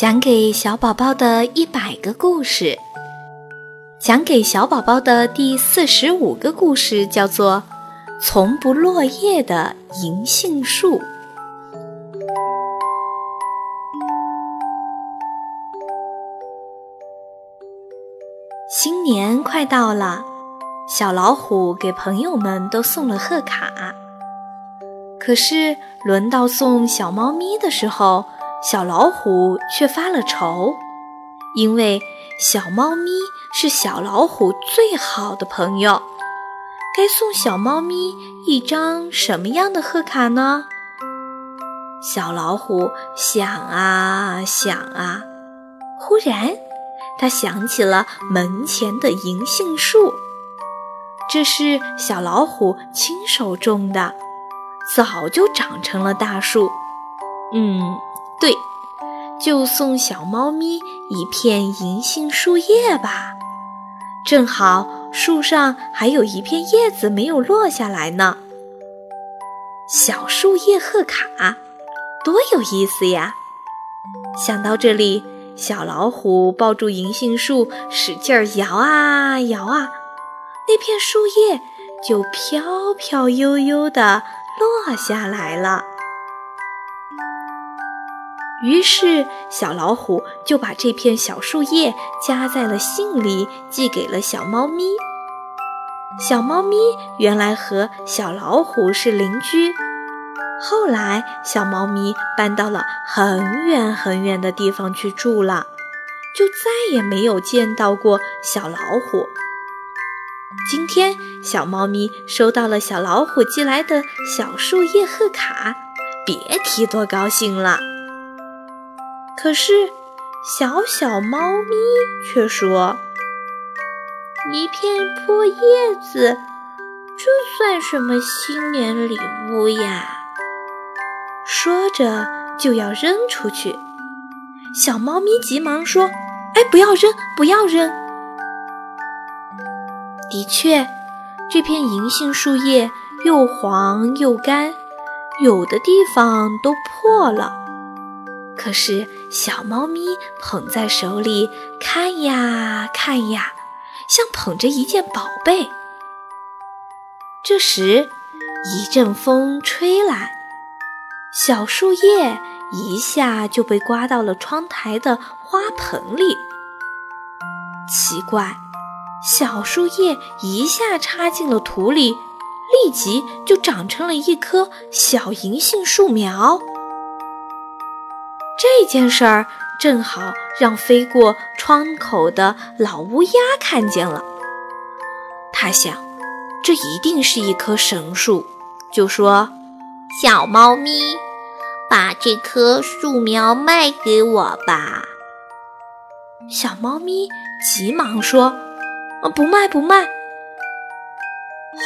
讲给小宝宝的一百个故事，讲给小宝宝的第四十五个故事叫做《从不落叶的银杏树》。新年快到了，小老虎给朋友们都送了贺卡，可是轮到送小猫咪的时候。小老虎却发了愁，因为小猫咪是小老虎最好的朋友。该送小猫咪一张什么样的贺卡呢？小老虎想啊想啊，忽然他想起了门前的银杏树，这是小老虎亲手种的，早就长成了大树。嗯。对，就送小猫咪一片银杏树叶吧，正好树上还有一片叶子没有落下来呢。小树叶贺卡，多有意思呀！想到这里，小老虎抱住银杏树，使劲摇啊摇啊，那片树叶就飘飘悠悠地落下来了。于是，小老虎就把这片小树叶夹在了信里，寄给了小猫咪。小猫咪原来和小老虎是邻居，后来小猫咪搬到了很远很远的地方去住了，就再也没有见到过小老虎。今天，小猫咪收到了小老虎寄来的小树叶贺卡，别提多高兴了。可是，小小猫咪却说：“一片破叶子，这算什么新年礼物呀？”说着就要扔出去。小猫咪急忙说：“哎，不要扔，不要扔！”的确，这片银杏树叶又黄又干，有的地方都破了。可是，小猫咪捧在手里看呀看呀，像捧着一件宝贝。这时，一阵风吹来，小树叶一下就被刮到了窗台的花盆里。奇怪，小树叶一下插进了土里，立即就长成了一棵小银杏树苗。这件事儿正好让飞过窗口的老乌鸦看见了。他想，这一定是一棵神树，就说：“小猫咪，把这棵树苗卖给我吧。”小猫咪急忙说：“不卖，不卖。”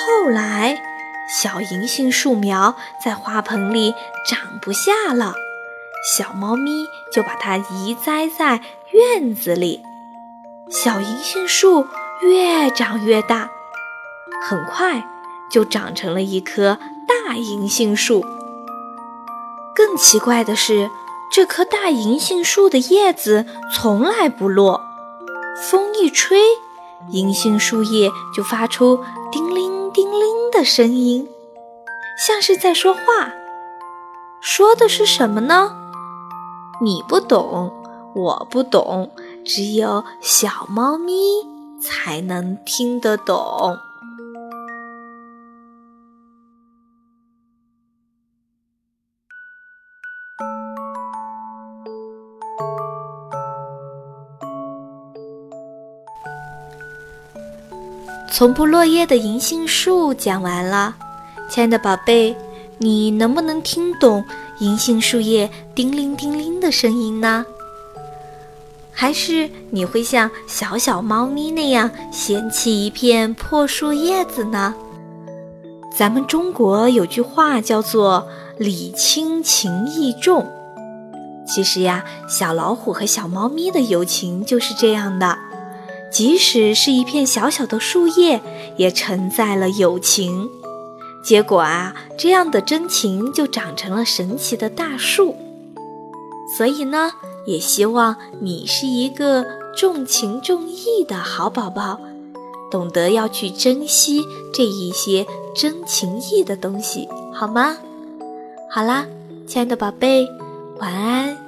后来，小银杏树苗在花盆里长不下了。小猫咪就把它移栽在院子里，小银杏树越长越大，很快就长成了一棵大银杏树。更奇怪的是，这棵大银杏树的叶子从来不落，风一吹，银杏树叶就发出叮铃叮铃的声音，像是在说话。说的是什么呢？你不懂，我不懂，只有小猫咪才能听得懂。从不落叶的银杏树讲完了，亲爱的宝贝，你能不能听懂？银杏树叶叮铃叮铃的声音呢？还是你会像小小猫咪那样嫌弃一片破树叶子呢？咱们中国有句话叫做“礼轻情意重”。其实呀，小老虎和小猫咪的友情就是这样的，即使是一片小小的树叶，也承载了友情。结果啊，这样的真情就长成了神奇的大树。所以呢，也希望你是一个重情重义的好宝宝，懂得要去珍惜这一些真情意的东西，好吗？好啦，亲爱的宝贝，晚安。